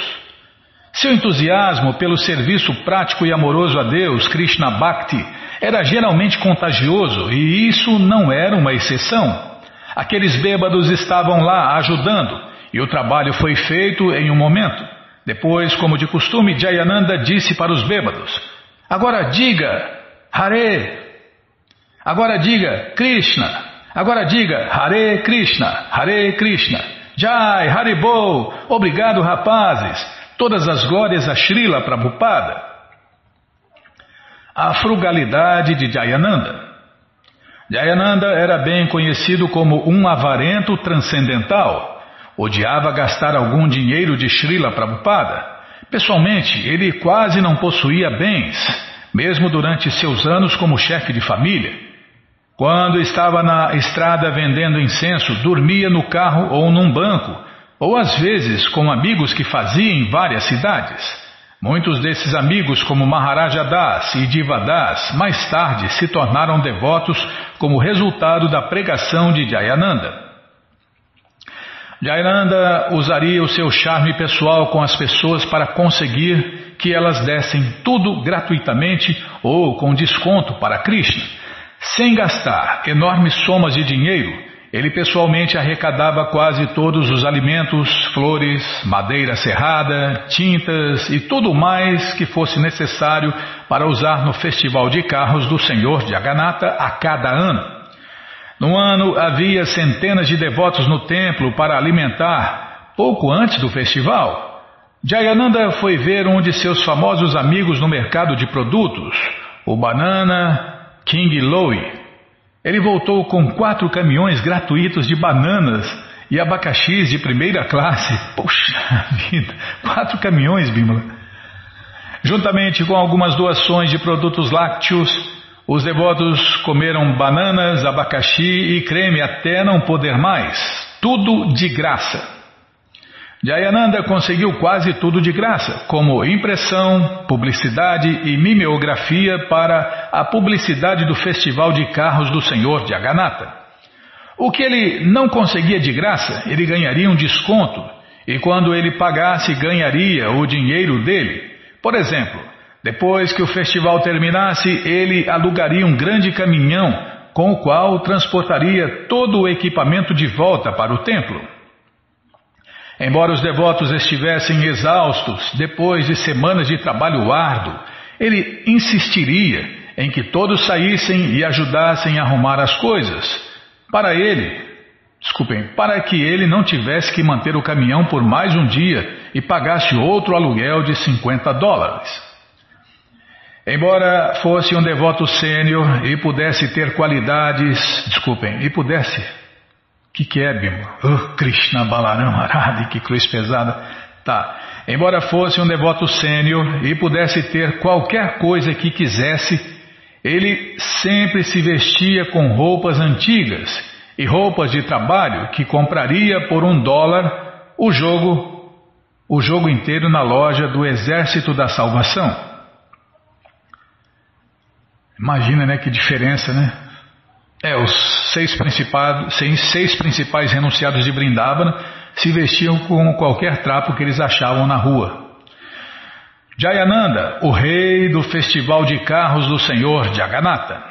Seu entusiasmo pelo serviço prático e amoroso a Deus, Krishna Bhakti, era geralmente contagioso e isso não era uma exceção. Aqueles bêbados estavam lá ajudando e o trabalho foi feito em um momento. Depois, como de costume, Jayananda disse para os bêbados: Agora diga Hare. Agora diga Krishna. Agora diga Hare Krishna. Hare Krishna. Jai Haribol. Obrigado, rapazes. Todas as glórias a Srila Prabhupada. A frugalidade de Jayananda. Jayananda era bem conhecido como um avarento transcendental. Odiava gastar algum dinheiro de Srila Prabhupada. Pessoalmente, ele quase não possuía bens, mesmo durante seus anos como chefe de família. Quando estava na estrada vendendo incenso, dormia no carro ou num banco, ou às vezes com amigos que fazia em várias cidades. Muitos desses amigos, como Maharaja Das e Diva Das, mais tarde se tornaram devotos como resultado da pregação de Jayananda. Jayananda usaria o seu charme pessoal com as pessoas para conseguir que elas dessem tudo gratuitamente ou com desconto para Krishna, sem gastar enormes somas de dinheiro ele pessoalmente arrecadava quase todos os alimentos, flores, madeira serrada, tintas e tudo mais que fosse necessário para usar no festival de carros do Senhor Jagannatha a cada ano. No ano havia centenas de devotos no templo para alimentar pouco antes do festival. Jayananda foi ver um de seus famosos amigos no mercado de produtos, o Banana King Louie. Ele voltou com quatro caminhões gratuitos de bananas e abacaxis de primeira classe. Puxa vida, quatro caminhões, Bímola. Juntamente com algumas doações de produtos lácteos, os devotos comeram bananas, abacaxi e creme até não poder mais. Tudo de graça. Jayananda conseguiu quase tudo de graça, como impressão, publicidade e mimeografia para a publicidade do Festival de Carros do Senhor de Aganata. O que ele não conseguia de graça, ele ganharia um desconto, e quando ele pagasse, ganharia o dinheiro dele. Por exemplo, depois que o festival terminasse, ele alugaria um grande caminhão com o qual transportaria todo o equipamento de volta para o templo. Embora os devotos estivessem exaustos depois de semanas de trabalho árduo, ele insistiria em que todos saíssem e ajudassem a arrumar as coisas. Para ele, desculpem, para que ele não tivesse que manter o caminhão por mais um dia e pagasse outro aluguel de 50 dólares. Embora fosse um devoto sênior e pudesse ter qualidades, desculpem, e pudesse que, que é, Bimbo? Oh, Krishna Balaram Aradi, que cruz pesada. Tá. Embora fosse um devoto sênior e pudesse ter qualquer coisa que quisesse, ele sempre se vestia com roupas antigas e roupas de trabalho que compraria por um dólar o jogo, o jogo inteiro na loja do Exército da Salvação. Imagina, né, que diferença, né? É, os seis seis principais renunciados de Brindavana se vestiam com qualquer trapo que eles achavam na rua. Jayananda, o rei do festival de carros do Senhor Jagannatha.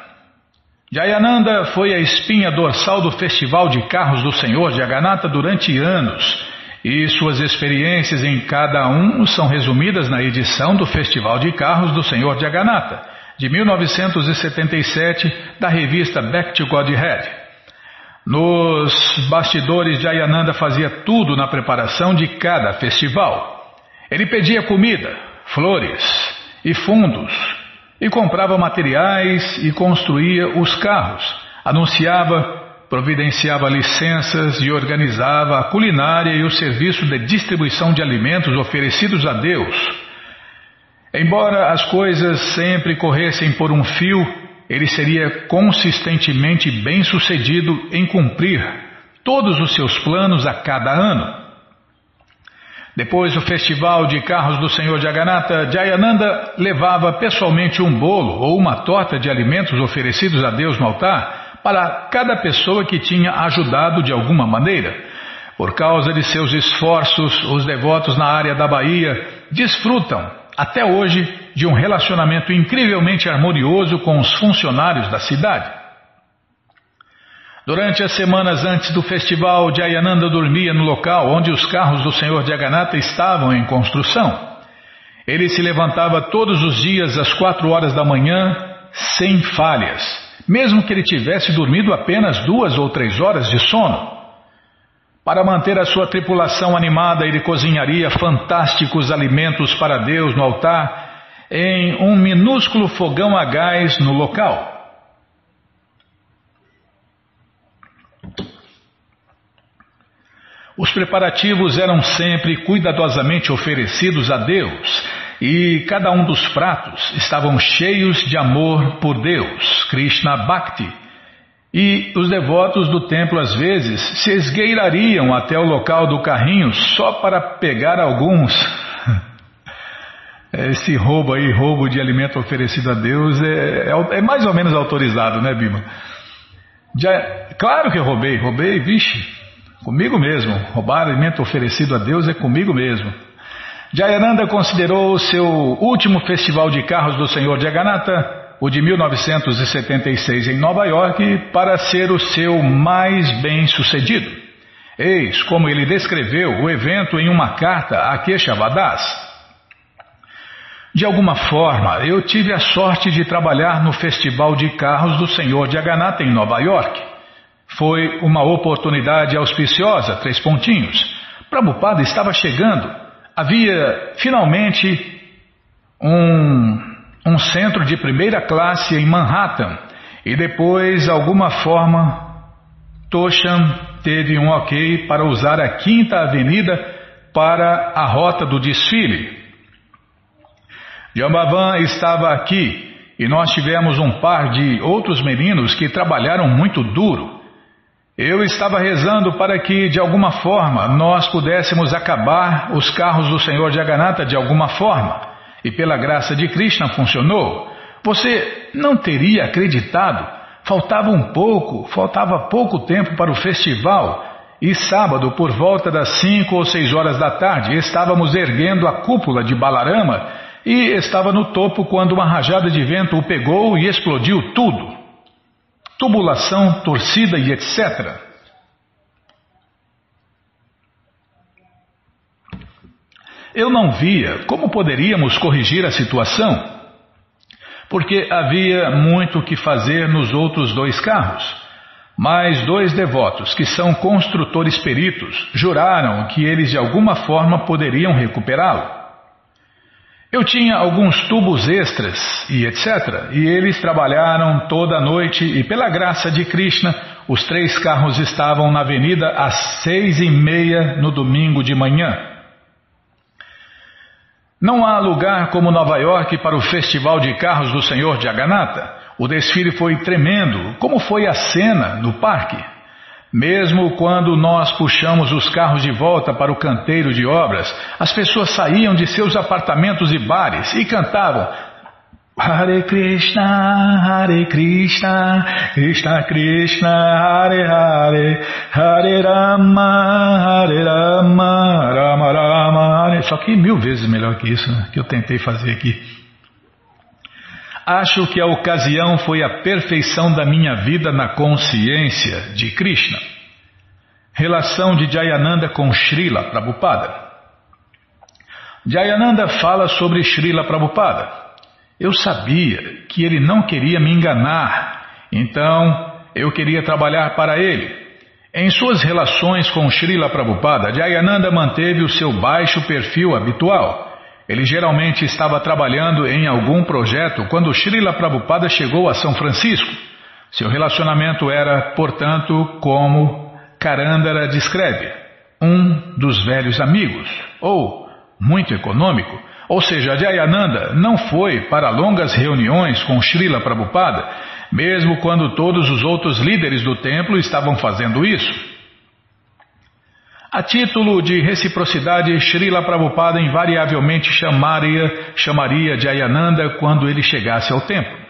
Jayananda foi a espinha dorsal do festival de carros do Senhor Jagannatha durante anos, e suas experiências em cada um são resumidas na edição do Festival de Carros do Senhor Jagannatha de 1977, da revista Back to Godhead. Nos bastidores, Jayananda fazia tudo na preparação de cada festival. Ele pedia comida, flores e fundos, e comprava materiais e construía os carros, anunciava, providenciava licenças e organizava a culinária e o serviço de distribuição de alimentos oferecidos a Deus Embora as coisas sempre corressem por um fio, ele seria consistentemente bem sucedido em cumprir todos os seus planos a cada ano. Depois do festival de carros do Senhor Jagannatha, Jayananda levava pessoalmente um bolo ou uma torta de alimentos oferecidos a Deus no altar para cada pessoa que tinha ajudado de alguma maneira. Por causa de seus esforços, os devotos na área da Bahia desfrutam até hoje, de um relacionamento incrivelmente harmonioso com os funcionários da cidade. Durante as semanas antes do festival, Jayananda dormia no local onde os carros do Senhor Jagannatha estavam em construção. Ele se levantava todos os dias às quatro horas da manhã, sem falhas, mesmo que ele tivesse dormido apenas duas ou três horas de sono. Para manter a sua tripulação animada, ele cozinharia fantásticos alimentos para Deus no altar em um minúsculo fogão a gás no local. Os preparativos eram sempre cuidadosamente oferecidos a Deus e cada um dos pratos estavam cheios de amor por Deus, Krishna Bhakti e os devotos do templo às vezes se esgueirariam até o local do carrinho só para pegar alguns. *laughs* Esse roubo aí, roubo de alimento oferecido a Deus, é, é, é mais ou menos autorizado, né, Bima? Já, claro que roubei, roubei, vixe, comigo mesmo. Roubar alimento oferecido a Deus é comigo mesmo. Jayananda considerou seu último festival de carros do Senhor Jagannatha o de 1976 em Nova York, para ser o seu mais bem sucedido. Eis como ele descreveu o evento em uma carta a Keshavadass. De alguma forma, eu tive a sorte de trabalhar no Festival de Carros do Senhor de Aganata em Nova York. Foi uma oportunidade auspiciosa, três pontinhos. Prabhupada estava chegando. Havia finalmente um um centro de primeira classe em Manhattan, e depois, alguma forma, Toshan teve um ok para usar a Quinta Avenida para a rota do desfile. Jambavan estava aqui e nós tivemos um par de outros meninos que trabalharam muito duro. Eu estava rezando para que, de alguma forma, nós pudéssemos acabar os carros do Senhor Jagannatha de alguma forma. E pela graça de Krishna funcionou. Você não teria acreditado. Faltava um pouco, faltava pouco tempo para o festival. E sábado, por volta das cinco ou seis horas da tarde, estávamos erguendo a cúpula de Balarama e estava no topo quando uma rajada de vento o pegou e explodiu tudo. Tubulação, torcida e etc. Eu não via como poderíamos corrigir a situação, porque havia muito o que fazer nos outros dois carros. Mas dois devotos, que são construtores peritos, juraram que eles de alguma forma poderiam recuperá-lo. Eu tinha alguns tubos extras e etc. E eles trabalharam toda a noite e pela graça de Krishna, os três carros estavam na avenida às seis e meia no domingo de manhã. Não há lugar como Nova York para o festival de carros do Senhor Jagannatha. O desfile foi tremendo, como foi a cena no parque. Mesmo quando nós puxamos os carros de volta para o canteiro de obras, as pessoas saíam de seus apartamentos e bares e cantavam Hare Krishna, Hare Krishna, Krishna Krishna, Hare Hare, Hare Rama, Hare Rama, Rama Rama, Hare. Só que mil vezes melhor que isso, né, que eu tentei fazer aqui. Acho que a ocasião foi a perfeição da minha vida na consciência de Krishna. Relação de Jayananda com Srila Prabhupada. Jayananda fala sobre Srila Prabhupada. Eu sabia que ele não queria me enganar, então eu queria trabalhar para ele. Em suas relações com Srila Prabhupada, Jayananda manteve o seu baixo perfil habitual. Ele geralmente estava trabalhando em algum projeto quando Srila Prabhupada chegou a São Francisco. Seu relacionamento era, portanto, como Karandara descreve, um dos velhos amigos, ou muito econômico. Ou seja, Jayananda não foi para longas reuniões com Srila Prabhupada, mesmo quando todos os outros líderes do templo estavam fazendo isso. A título de reciprocidade, Srila Prabhupada invariavelmente chamaria, chamaria Jayananda quando ele chegasse ao templo.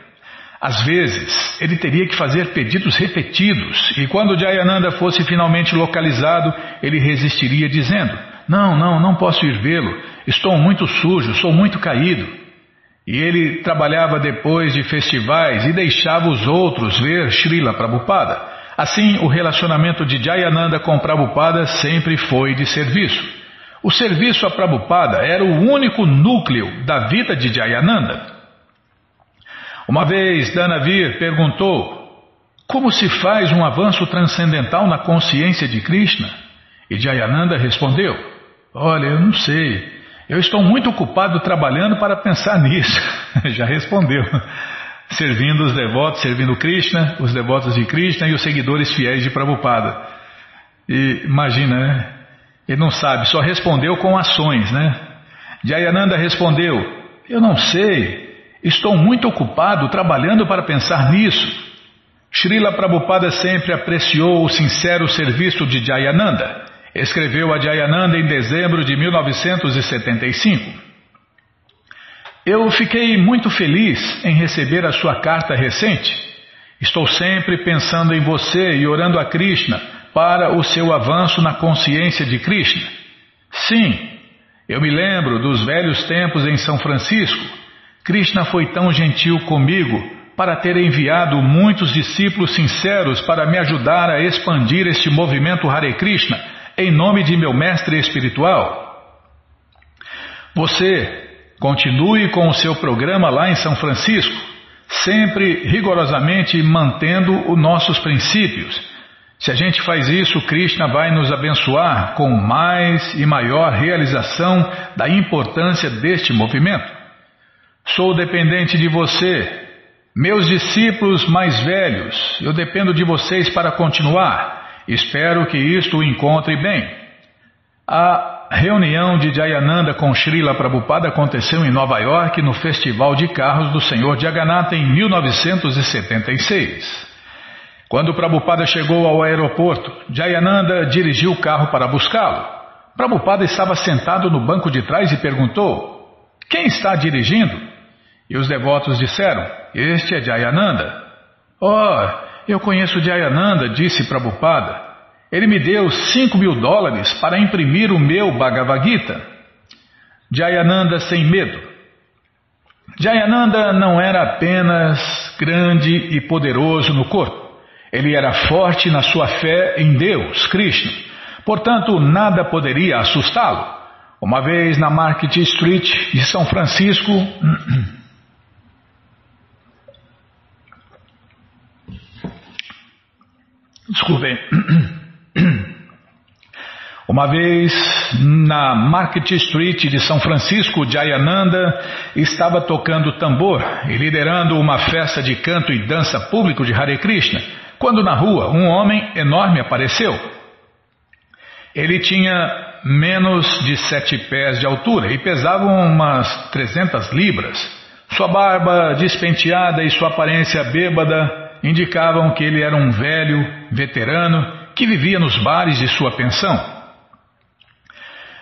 Às vezes, ele teria que fazer pedidos repetidos, e quando Jayananda fosse finalmente localizado, ele resistiria dizendo: Não, não, não posso ir vê-lo, estou muito sujo, sou muito caído. E ele trabalhava depois de festivais e deixava os outros ver Srila Prabhupada. Assim, o relacionamento de Jayananda com Prabhupada sempre foi de serviço. O serviço a Prabhupada era o único núcleo da vida de Jayananda. Uma vez Danavir perguntou como se faz um avanço transcendental na consciência de Krishna? E Jayananda respondeu: Olha, eu não sei. Eu estou muito ocupado trabalhando para pensar nisso. *laughs* Já respondeu servindo os devotos, servindo Krishna, os devotos de Krishna e os seguidores fiéis de Prabhupada. E imagina, né? Ele não sabe, só respondeu com ações, né? Jayananda respondeu: Eu não sei, estou muito ocupado trabalhando para pensar nisso. Srila Prabhupada sempre apreciou o sincero serviço de Jayananda. Escreveu a Jayananda em dezembro de 1975. Eu fiquei muito feliz em receber a sua carta recente. Estou sempre pensando em você e orando a Krishna para o seu avanço na consciência de Krishna. Sim, eu me lembro dos velhos tempos em São Francisco. Krishna foi tão gentil comigo para ter enviado muitos discípulos sinceros para me ajudar a expandir este movimento Hare Krishna em nome de meu mestre espiritual. Você Continue com o seu programa lá em São Francisco, sempre rigorosamente mantendo os nossos princípios. Se a gente faz isso, Krishna vai nos abençoar com mais e maior realização da importância deste movimento. Sou dependente de você. Meus discípulos mais velhos, eu dependo de vocês para continuar. Espero que isto o encontre bem. A reunião de Jayananda com Srila Prabhupada aconteceu em Nova York no Festival de Carros do Senhor Jagannatha em 1976. Quando Prabhupada chegou ao aeroporto, Jayananda dirigiu o carro para buscá-lo. Prabhupada estava sentado no banco de trás e perguntou: Quem está dirigindo? E os devotos disseram: Este é Jayananda. Oh, eu conheço Jayananda, disse Prabhupada. Ele me deu cinco mil dólares para imprimir o meu Bhagavad Gita. Jayananda sem medo. Jayananda não era apenas grande e poderoso no corpo. Ele era forte na sua fé em Deus, Krishna. Portanto, nada poderia assustá-lo. Uma vez na Market Street de São Francisco, *clears throat* desculpem, uma vez na Market Street de São Francisco, Jayananda estava tocando tambor e liderando uma festa de canto e dança público de Hare Krishna quando na rua um homem enorme apareceu. Ele tinha menos de sete pés de altura e pesava umas 300 libras. Sua barba despenteada e sua aparência bêbada indicavam que ele era um velho, veterano, que vivia nos bares de sua pensão.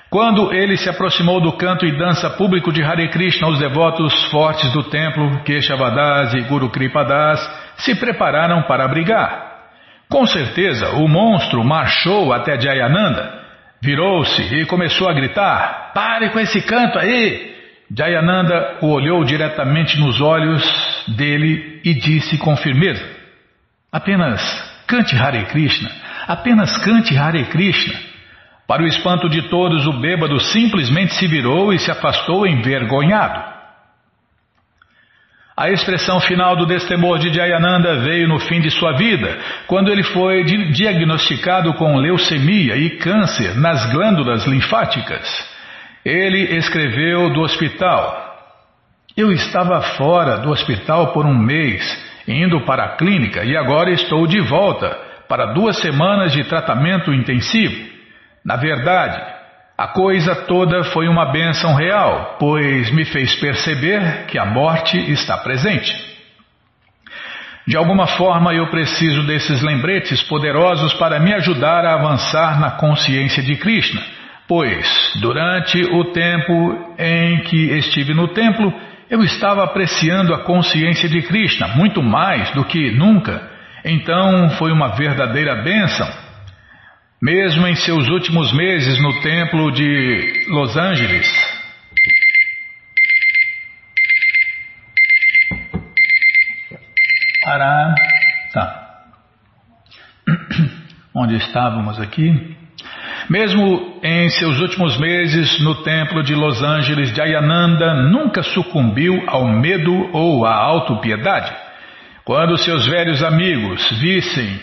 Quando ele se aproximou do canto e dança público de Hare Krishna, os devotos fortes do templo, Keshavadas e Guru Kripadas, se prepararam para brigar. Com certeza, o monstro marchou até Jayananda, virou-se e começou a gritar: Pare com esse canto aí! Jayananda o olhou diretamente nos olhos dele e disse com firmeza: Apenas cante Hare Krishna, apenas cante Hare Krishna. Para o espanto de todos, o bêbado simplesmente se virou e se afastou envergonhado. A expressão final do destemor de Jayananda veio no fim de sua vida, quando ele foi diagnosticado com leucemia e câncer nas glândulas linfáticas. Ele escreveu do hospital: Eu estava fora do hospital por um mês, indo para a clínica, e agora estou de volta para duas semanas de tratamento intensivo. Na verdade, a coisa toda foi uma bênção real, pois me fez perceber que a morte está presente. De alguma forma eu preciso desses lembretes poderosos para me ajudar a avançar na consciência de Krishna, pois durante o tempo em que estive no templo, eu estava apreciando a consciência de Krishna muito mais do que nunca. Então foi uma verdadeira bênção mesmo em seus últimos meses no templo de Los Angeles. Parar. Tá. *clears throat* Onde estávamos aqui? Mesmo em seus últimos meses no templo de Los Angeles, Jayananda nunca sucumbiu ao medo ou à autopiedade. Quando seus velhos amigos vissem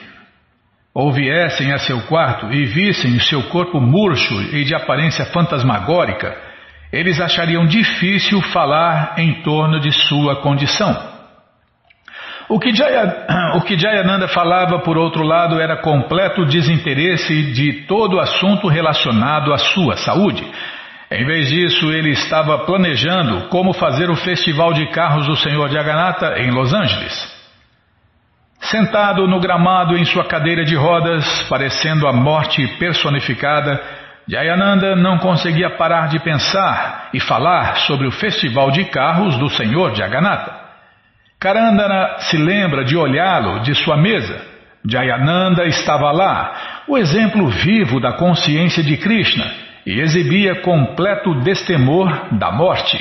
ou viessem a seu quarto e vissem o seu corpo murcho e de aparência fantasmagórica, eles achariam difícil falar em torno de sua condição. O que, Jaya, *clears throat* o que Jayananda falava, por outro lado, era completo desinteresse de todo assunto relacionado à sua saúde. Em vez disso, ele estava planejando como fazer o festival de carros do Senhor Jagannatha em Los Angeles. Sentado no gramado em sua cadeira de rodas, parecendo a morte personificada, Jayananda não conseguia parar de pensar e falar sobre o festival de carros do Senhor Jagannatha. Karandana se lembra de olhá-lo de sua mesa. Jayananda estava lá, o exemplo vivo da consciência de Krishna, e exibia completo destemor da morte.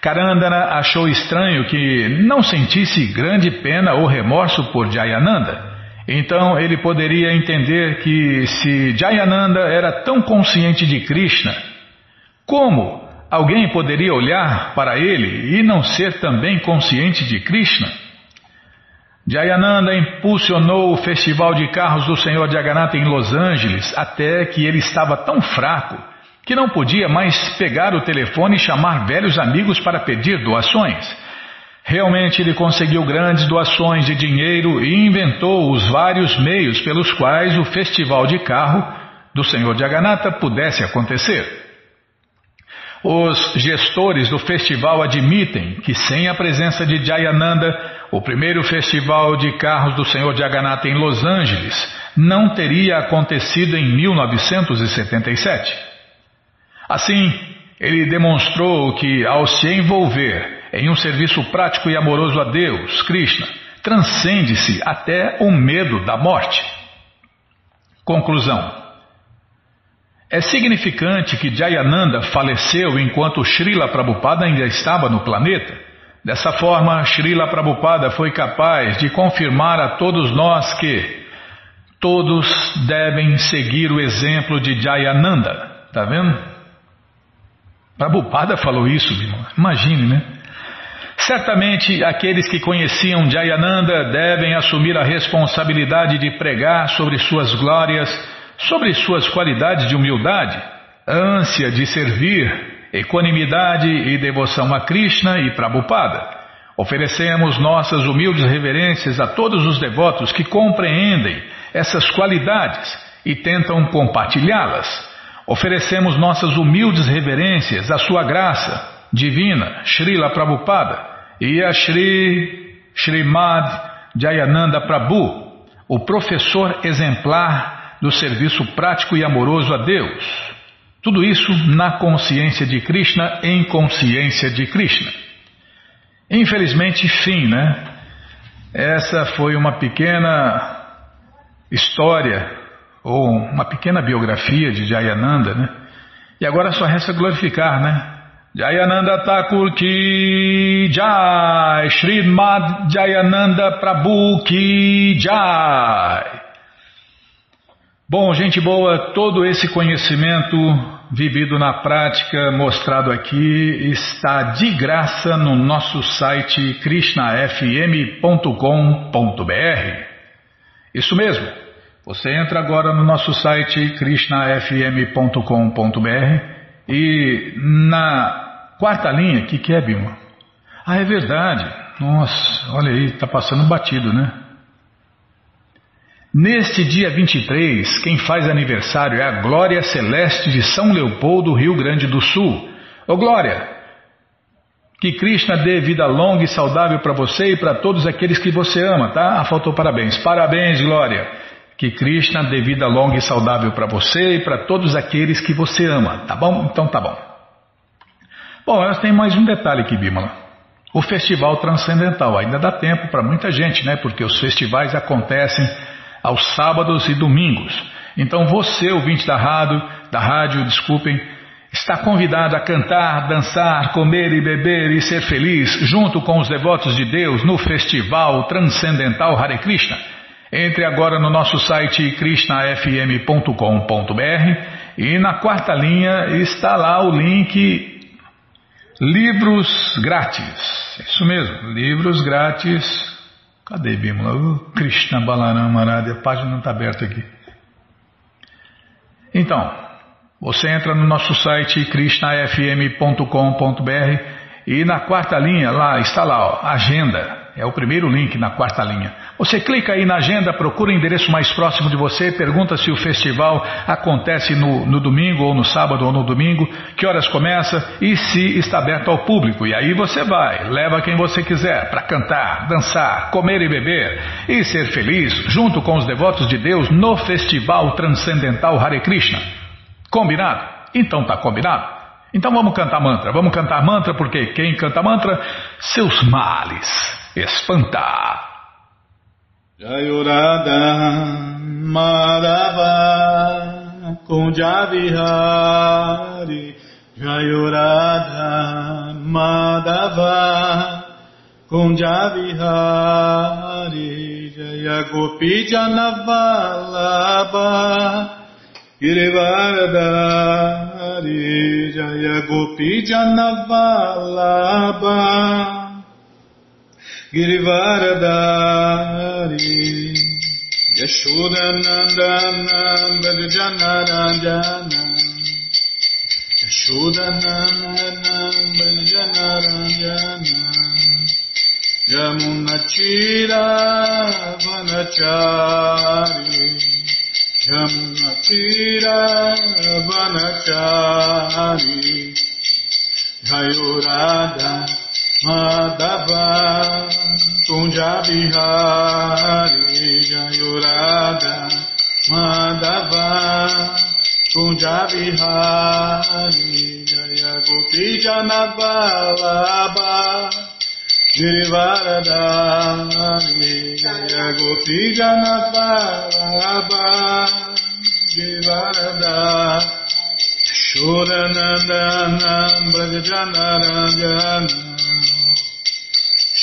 Karandana achou estranho que não sentisse grande pena ou remorso por Jayananda. Então ele poderia entender que se Jayananda era tão consciente de Krishna, como alguém poderia olhar para ele e não ser também consciente de Krishna? Jayananda impulsionou o festival de carros do Senhor Jagannatha em Los Angeles até que ele estava tão fraco que não podia mais pegar o telefone e chamar velhos amigos para pedir doações. Realmente ele conseguiu grandes doações de dinheiro e inventou os vários meios pelos quais o festival de carro do Senhor Jagannatha pudesse acontecer. Os gestores do festival admitem que sem a presença de Jayananda, o primeiro festival de carros do Senhor Jagannatha em Los Angeles não teria acontecido em 1977. Assim, ele demonstrou que ao se envolver em um serviço prático e amoroso a Deus, Krishna, transcende-se até o medo da morte. Conclusão. É significante que Jayananda faleceu enquanto Srila Prabhupada ainda estava no planeta. Dessa forma, Srila Prabhupada foi capaz de confirmar a todos nós que todos devem seguir o exemplo de Jayananda. Está vendo? Prabhupada falou isso. Imagine, né? Certamente aqueles que conheciam Jayananda devem assumir a responsabilidade de pregar sobre suas glórias sobre suas qualidades de humildade, ânsia de servir, equanimidade e devoção a Krishna e Prabhupada. Oferecemos nossas humildes reverências a todos os devotos que compreendem essas qualidades e tentam compartilhá-las. Oferecemos nossas humildes reverências à Sua graça divina, Srila Prabhupada, e a Sri Srimad Jayananda Prabhu, o professor exemplar do serviço prático e amoroso a Deus. Tudo isso na consciência de Krishna, em consciência de Krishna. Infelizmente, fim, né? Essa foi uma pequena história, ou uma pequena biografia de Jayananda, né? E agora só resta glorificar, né? Jayananda Thakur ki Jai, Srimad Jayananda Prabhu ki Jai. Bom, gente boa, todo esse conhecimento vivido na prática, mostrado aqui, está de graça no nosso site krishnafm.com.br. Isso mesmo. Você entra agora no nosso site krishnafm.com.br e na quarta linha, o que, que é, Bima? Ah, é verdade. Nossa, olha aí, está passando batido, né? Neste dia 23, quem faz aniversário é a Glória Celeste de São Leopoldo, Rio Grande do Sul. Ô Glória, que Krishna dê vida longa e saudável para você e para todos aqueles que você ama, tá? Ah, faltou parabéns. Parabéns, Glória. Que Krishna dê vida longa e saudável para você e para todos aqueles que você ama, tá bom? Então tá bom. Bom, elas têm mais um detalhe aqui, Bímola. O festival transcendental ainda dá tempo para muita gente, né? Porque os festivais acontecem aos sábados e domingos. Então você, ouvinte da rádio, da rádio, desculpem, está convidado a cantar, dançar, comer e beber e ser feliz junto com os devotos de Deus no Festival Transcendental Hare Krishna. Entre agora no nosso site krishnafm.com.br e na quarta linha está lá o link Livros Grátis. Isso mesmo, livros grátis Cadê Bimala? Uh, Krishna Balaram Arada, a página não está aberta aqui. Então, você entra no nosso site krishnafm.com.br e na quarta linha, lá está lá, ó, agenda. É o primeiro link na quarta linha. Você clica aí na agenda, procura o endereço mais próximo de você, pergunta se o festival acontece no, no, domingo, ou no sábado, ou no domingo, que horas começa e se está aberto ao público. E aí você vai, leva quem você quiser para cantar, dançar, comer e beber e ser feliz junto com os devotos de Deus no Festival Transcendental Hare Krishna. Combinado? Então tá combinado. Então vamos cantar mantra. Vamos cantar mantra porque quem canta mantra, seus males espantar. Jayurada Madhava Kunjavihari Jayurada Madhava Kunjavihari Jaya Gopi Janavalabha Girivaradari Jaya Gopi Janavalabha. Girivaradari Yashodanandana Brajanarajana Shudanandana Banjanaranjana Yamunachira Vanachari. Yamunachira Vanachari Jayurada Madhava Kunjabihari Jayurada Madhava Kunjabihari Jaya Gopi Janabhalabha Girivaradhani Jaya Gopi Janabhalabha Girivaradhani Shuranandanam Brajajanaranjana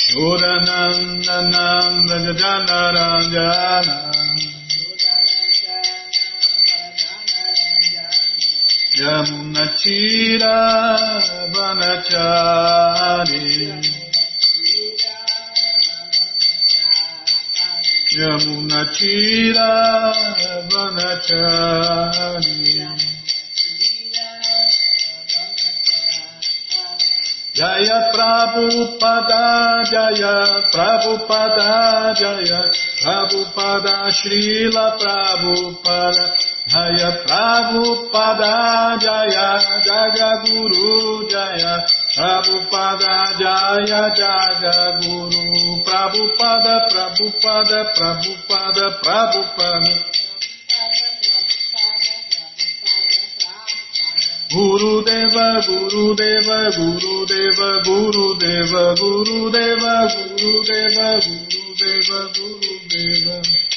Shuranandanam Brajajanaranjana Yamunachira Vanachari Yamunachira Vanachari Jaya Prabhupada Jaya Prabhupada Jaya Prabhupada Srila Prabhupada Jaya Prabhupada Jaya Jagaguru Jaya Prabhupada Jaya Jagaguru Prabhupada Prabhupada Prabhupada Prabhupada Guru Deva, Guru Deva, Guru Deva, Guru Deva, Guru Deva, Guru Deva, Guru Deva, Guru Deva.